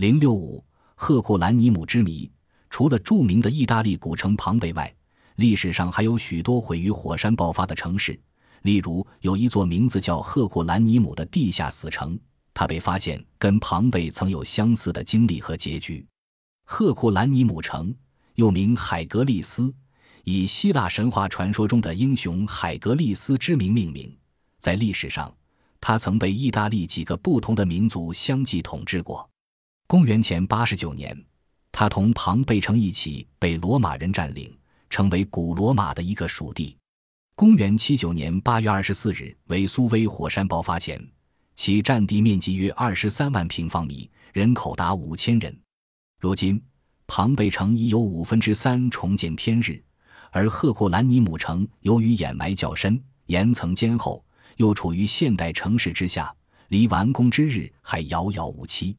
零六五赫库兰尼姆之谜。除了著名的意大利古城庞贝外，历史上还有许多毁于火山爆发的城市。例如，有一座名字叫赫库兰尼姆的地下死城，它被发现跟庞贝曾有相似的经历和结局。赫库兰尼姆城又名海格力斯，以希腊神话传说中的英雄海格力斯之名命名。在历史上，它曾被意大利几个不同的民族相继统治过。公元前八十九年，他同庞贝城一起被罗马人占领，成为古罗马的一个属地。公元七九年八月二十四日，维苏威火山爆发前，其占地面积约二十三万平方米，人口达五千人。如今，庞贝城已有五分之三重见天日，而赫库兰尼姆城由于掩埋较深、岩层坚厚，又处于现代城市之下，离完工之日还遥遥无期。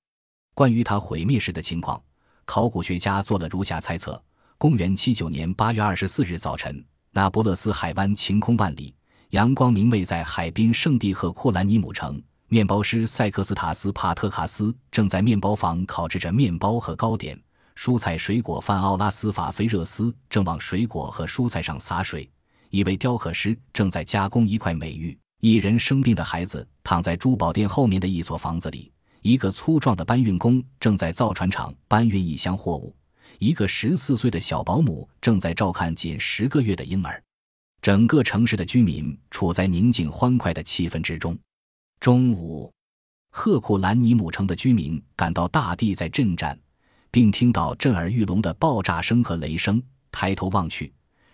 关于它毁灭时的情况，考古学家做了如下猜测：公元七九年八月二十四日早晨。那不勒斯海湾晴空万里，阳光明媚，在海滨圣地赫库兰尼姆城，面包师塞克斯塔斯·帕特卡斯正在面包房烤制着面包和糕点。蔬菜水果贩奥拉斯·法菲热斯正往水果和蔬菜上洒水。一位雕刻师正在加工一块美玉。一人生病的孩子躺在珠宝店后面的一所房子里。一个粗壮的搬运工正在造船厂搬运一箱货物。一个十四岁的小保姆正在照看仅十个月的婴儿，整个城市的居民处在宁静欢快的气氛之中。中午，赫库兰尼姆城的居民感到大地在震颤，并听到震耳欲聋的爆炸声和雷声。抬头望去，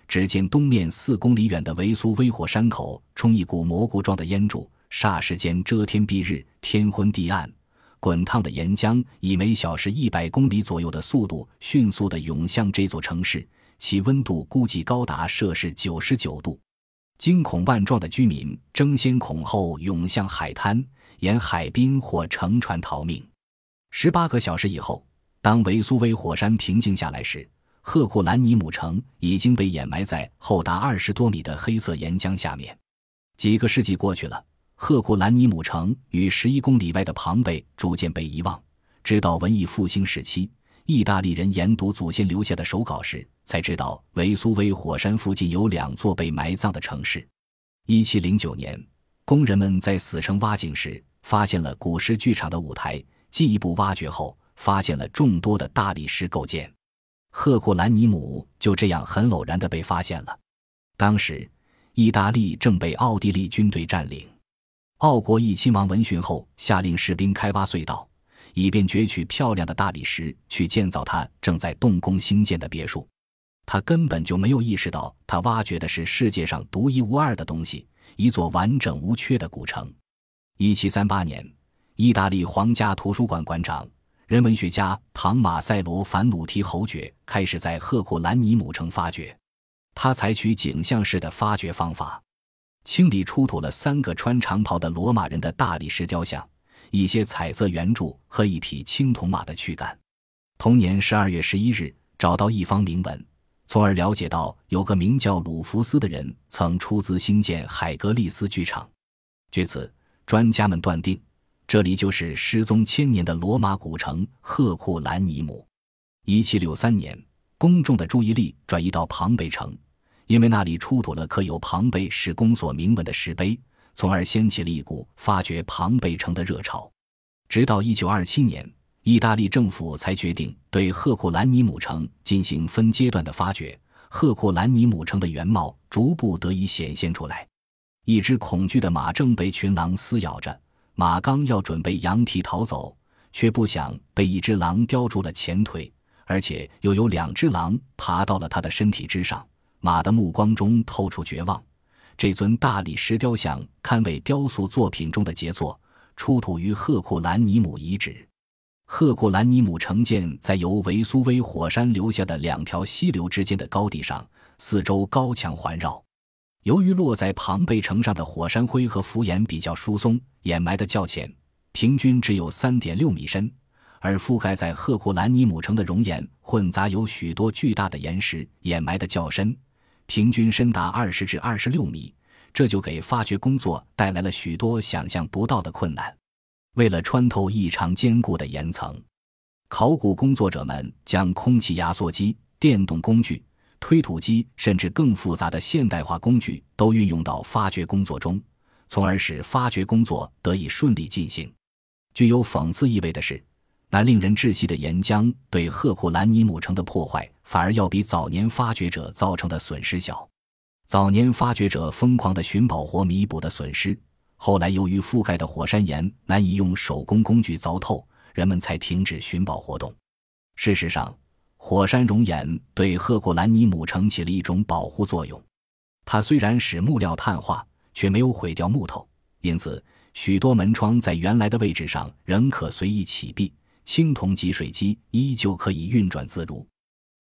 只见东面四公里远的维苏威火山口冲一股蘑菇状的烟柱，霎时间遮天蔽日，天昏地暗。滚烫的岩浆以每小时一百公里左右的速度迅速地涌向这座城市，其温度估计高达摄氏九十九度。惊恐万状的居民争先恐后涌向海滩，沿海滨或乘船逃命。十八个小时以后，当维苏威火山平静下来时，赫库兰尼姆城已经被掩埋在厚达二十多米的黑色岩浆下面。几个世纪过去了。赫库兰尼姆城与十一公里外的庞贝逐渐被遗忘，直到文艺复兴时期，意大利人研读祖先留下的手稿时，才知道维苏威火山附近有两座被埋葬的城市。一七零九年，工人们在死城挖井时，发现了古时剧场的舞台。进一步挖掘后，发现了众多的大理石构件。赫库兰尼姆就这样很偶然地被发现了。当时，意大利正被奥地利军队占领。奥国义亲王闻讯后，下令士兵开挖隧道，以便攫取漂亮的大理石去建造他正在动工兴建的别墅。他根本就没有意识到，他挖掘的是世界上独一无二的东西——一座完整无缺的古城。一七三八年，意大利皇家图书馆馆长、人文学家唐马塞罗·凡努提侯爵开始在赫库兰尼姆城发掘。他采取景象式的发掘方法。清理出土了三个穿长袍的罗马人的大理石雕像，一些彩色圆柱和一匹青铜马的躯干。同年十二月十一日，找到一方铭文，从而了解到有个名叫鲁弗斯的人曾出资兴建海格力斯剧场。据此，专家们断定，这里就是失踪千年的罗马古城赫库兰尼姆。一七六三年，公众的注意力转移到庞贝城。因为那里出土了刻有庞贝史公所铭文的石碑，从而掀起了一股发掘庞贝城的热潮。直到1927年，意大利政府才决定对赫库兰尼姆城进行分阶段的发掘。赫库兰尼姆城的原貌逐步得以显现出来。一只恐惧的马正被群狼撕咬着，马刚要准备扬蹄逃走，却不想被一只狼叼住了前腿，而且又有两只狼爬到了他的身体之上。马的目光中透出绝望。这尊大理石雕像堪为雕塑作品中的杰作，出土于赫库兰尼姆遗址。赫库兰尼姆城建在由维苏威火山留下的两条溪流之间的高地上，四周高墙环绕。由于落在庞贝城上的火山灰和浮岩比较疏松，掩埋的较浅，平均只有三点六米深。而覆盖在赫库兰尼姆城的熔岩混杂有许多巨大的岩石，掩埋的较深。平均深达二十至二十六米，这就给发掘工作带来了许多想象不到的困难。为了穿透异常坚固的岩层，考古工作者们将空气压缩机、电动工具、推土机，甚至更复杂的现代化工具都运用到发掘工作中，从而使发掘工作得以顺利进行。具有讽刺意味的是，那令人窒息的岩浆对赫库兰尼姆城的破坏，反而要比早年发掘者造成的损失小。早年发掘者疯狂的寻宝活弥补的损失，后来由于覆盖的火山岩难以用手工工具凿透。人们才停止寻宝活动。事实上，火山熔岩对赫库兰尼姆城起了一种保护作用。它虽然使木料碳化，却没有毁掉木头，因此许多门窗在原来的位置上仍可随意启闭，青铜集水机依旧可以运转自如。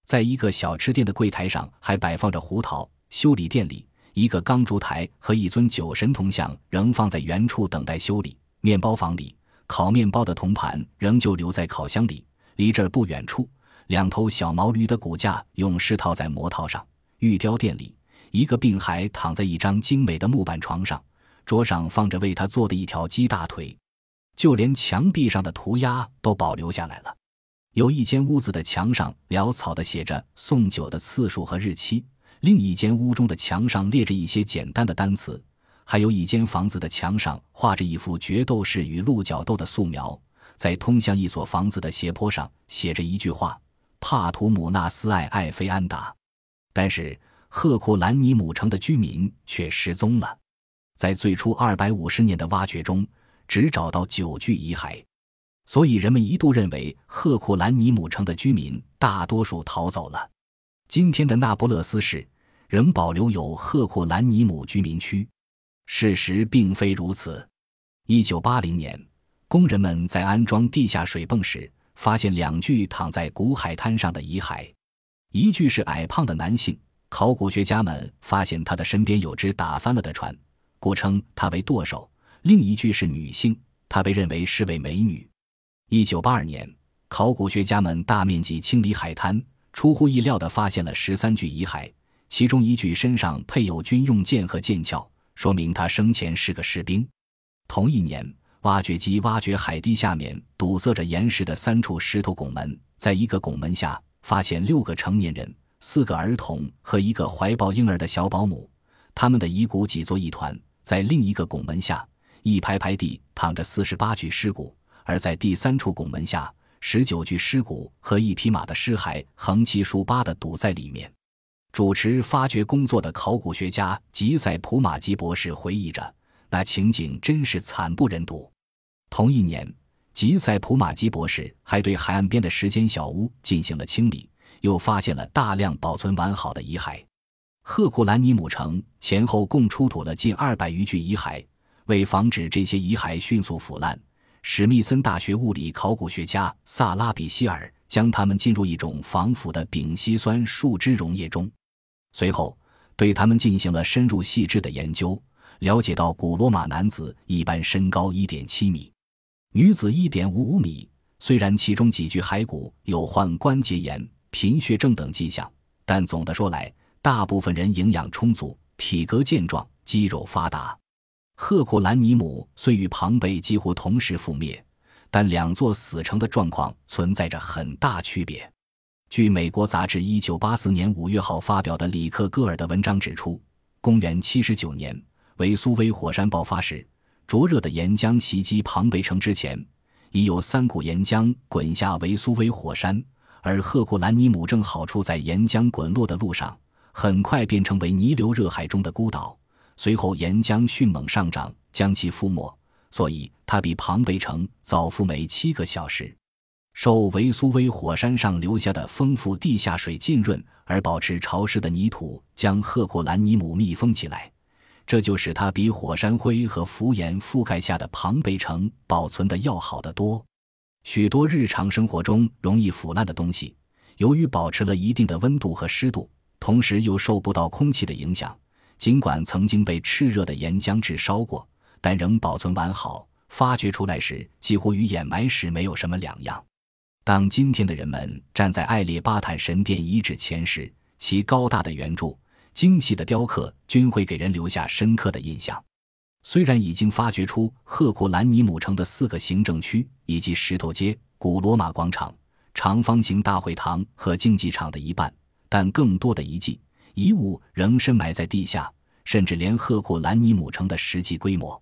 在一个小吃店的柜台上还摆放着胡桃。修理店里，一个钢烛台和一尊酒神铜像仍放在原处等待修理。面包房里。烤面包的铜盘仍旧留在烤箱里。离这儿不远处，两头小毛驴的骨架用湿套在磨套上。玉雕店里，一个病孩躺在一张精美的木板床上，桌上放着为他做的一条鸡大腿。就连墙壁上的涂鸦都保留下来了。有一间屋子的墙上潦草地写着送酒的次数和日期，另一间屋中的墙上列着一些简单的单词。还有一间房子的墙上画着一幅决斗士与鹿角斗的素描，在通向一所房子的斜坡上写着一句话：“帕图姆纳斯爱艾菲安达。”但是赫库兰尼姆城的居民却失踪了。在最初二百五十年的挖掘中，只找到九具遗骸，所以人们一度认为赫库兰尼姆城的居民大多数逃走了。今天的那不勒斯市仍保留有赫库兰尼姆居民区。事实并非如此。一九八零年，工人们在安装地下水泵时，发现两具躺在古海滩上的遗骸。一具是矮胖的男性，考古学家们发现他的身边有只打翻了的船，故称他为舵手；另一具是女性，她被认为是位美女。一九八二年，考古学家们大面积清理海滩，出乎意料地发现了十三具遗骸，其中一具身上配有军用剑和剑鞘。说明他生前是个士兵。同一年，挖掘机挖掘海堤下面堵塞着岩石的三处石头拱门，在一个拱门下发现六个成年人、四个儿童和一个怀抱婴儿的小保姆，他们的遗骨挤作一团。在另一个拱门下，一排排地躺着四十八具尸骨，而在第三处拱门下，十九具尸骨和一匹马的尸骸横七竖八地堵在里面。主持发掘工作的考古学家吉塞普马吉博士回忆着，那情景真是惨不忍睹。同一年，吉塞普马吉博士还对海岸边的十间小屋进行了清理，又发现了大量保存完好的遗骸。赫库兰尼姆城前后共出土了近二百余具遗骸。为防止这些遗骸迅速腐烂，史密森大学物理考古学家萨拉比希尔将它们进入一种防腐的丙烯酸树脂溶液中。随后，对他们进行了深入细致的研究，了解到古罗马男子一般身高一点七米，女子一点五五米。虽然其中几具骸骨有患关节炎、贫血症等迹象，但总的说来，大部分人营养充足，体格健壮，肌肉发达。赫库兰尼姆虽与庞贝几乎同时覆灭，但两座死城的状况存在着很大区别。据美国杂志1984年5月号发表的里克戈尔的文章指出，公元79年，维苏威火山爆发时，灼热的岩浆袭击庞贝城之前，已有三股岩浆滚下维苏威火山，而赫库兰尼姆正好处在岩浆滚落的路上，很快便成为泥流热海中的孤岛。随后，岩浆迅猛上涨，将其覆没，所以它比庞贝城早覆没七个小时。受维苏威火山上留下的丰富地下水浸润而保持潮湿的泥土，将赫库兰尼姆密封起来，这就使它比火山灰和浮岩覆盖下的庞贝城保存的要好得多。许多日常生活中容易腐烂的东西，由于保持了一定的温度和湿度，同时又受不到空气的影响，尽管曾经被炽热的岩浆炙烧过，但仍保存完好。发掘出来时，几乎与掩埋时没有什么两样。当今天的人们站在艾列巴坦神殿遗址前时，其高大的圆柱、精细的雕刻均会给人留下深刻的印象。虽然已经发掘出赫库兰尼姆城的四个行政区以及石头街、古罗马广场、长方形大会堂和竞技场的一半，但更多的遗迹遗物仍深埋在地下，甚至连赫库兰尼姆城的实际规模，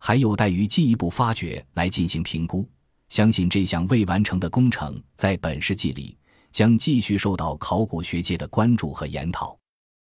还有待于进一步发掘来进行评估。相信这项未完成的工程在本世纪里将继续受到考古学界的关注和研讨。